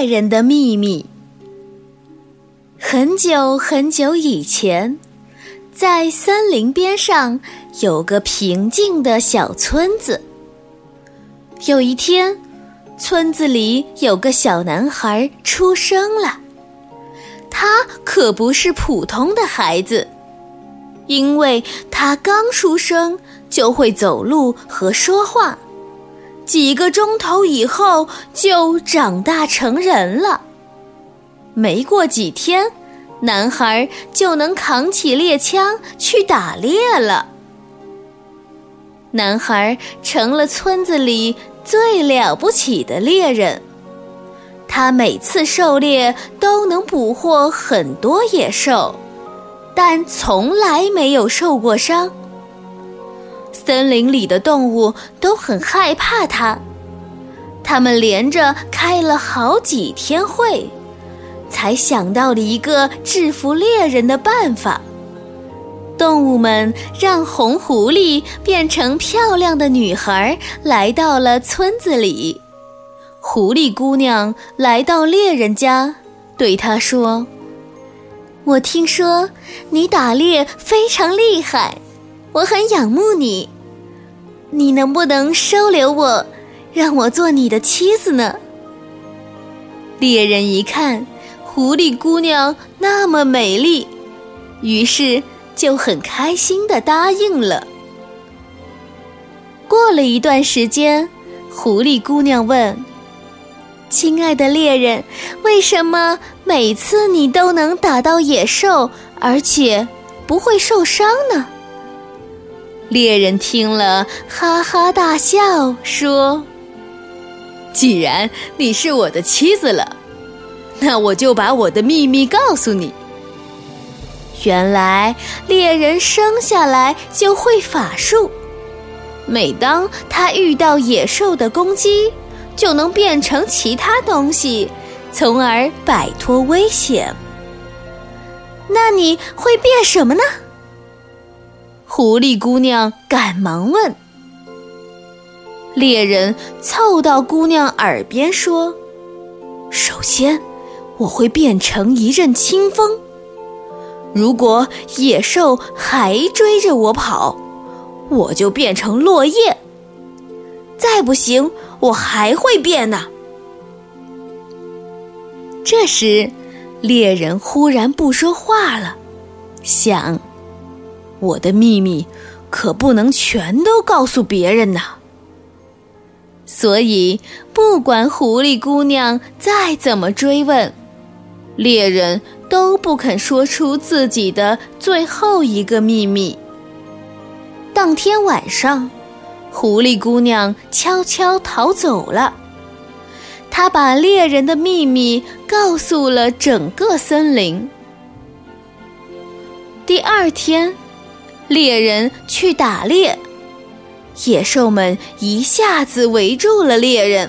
猎人的秘密。很久很久以前，在森林边上有个平静的小村子。有一天，村子里有个小男孩出生了。他可不是普通的孩子，因为他刚出生就会走路和说话。几个钟头以后就长大成人了。没过几天，男孩就能扛起猎枪去打猎了。男孩成了村子里最了不起的猎人。他每次狩猎都能捕获很多野兽，但从来没有受过伤。森林里的动物都很害怕它，他们连着开了好几天会，才想到了一个制服猎人的办法。动物们让红狐狸变成漂亮的女孩来到了村子里。狐狸姑娘来到猎人家，对他说：“我听说你打猎非常厉害。”我很仰慕你，你能不能收留我，让我做你的妻子呢？猎人一看狐狸姑娘那么美丽，于是就很开心的答应了。过了一段时间，狐狸姑娘问：“亲爱的猎人，为什么每次你都能打到野兽，而且不会受伤呢？”猎人听了，哈哈大笑，说：“既然你是我的妻子了，那我就把我的秘密告诉你。原来猎人生下来就会法术，每当他遇到野兽的攻击，就能变成其他东西，从而摆脱危险。那你会变什么呢？”狐狸姑娘赶忙问：“猎人凑到姑娘耳边说：‘首先，我会变成一阵清风。如果野兽还追着我跑，我就变成落叶。再不行，我还会变呢。’这时，猎人忽然不说话了，想。”我的秘密可不能全都告诉别人呐，所以不管狐狸姑娘再怎么追问，猎人都不肯说出自己的最后一个秘密。当天晚上，狐狸姑娘悄悄逃走了，她把猎人的秘密告诉了整个森林。第二天。猎人去打猎，野兽们一下子围住了猎人。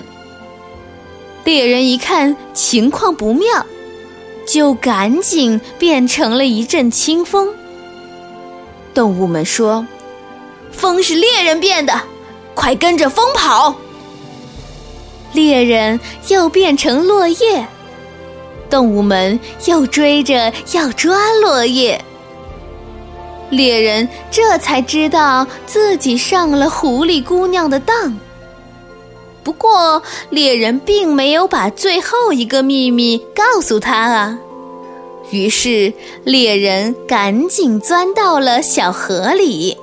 猎人一看情况不妙，就赶紧变成了一阵清风。动物们说：“风是猎人变的，快跟着风跑！”猎人又变成落叶，动物们又追着要抓落叶。猎人这才知道自己上了狐狸姑娘的当。不过，猎人并没有把最后一个秘密告诉他啊。于是，猎人赶紧钻到了小河里。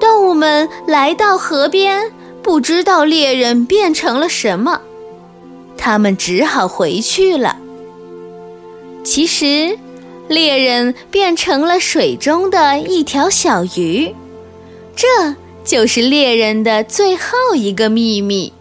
动物们来到河边，不知道猎人变成了什么，他们只好回去了。其实。猎人变成了水中的一条小鱼，这就是猎人的最后一个秘密。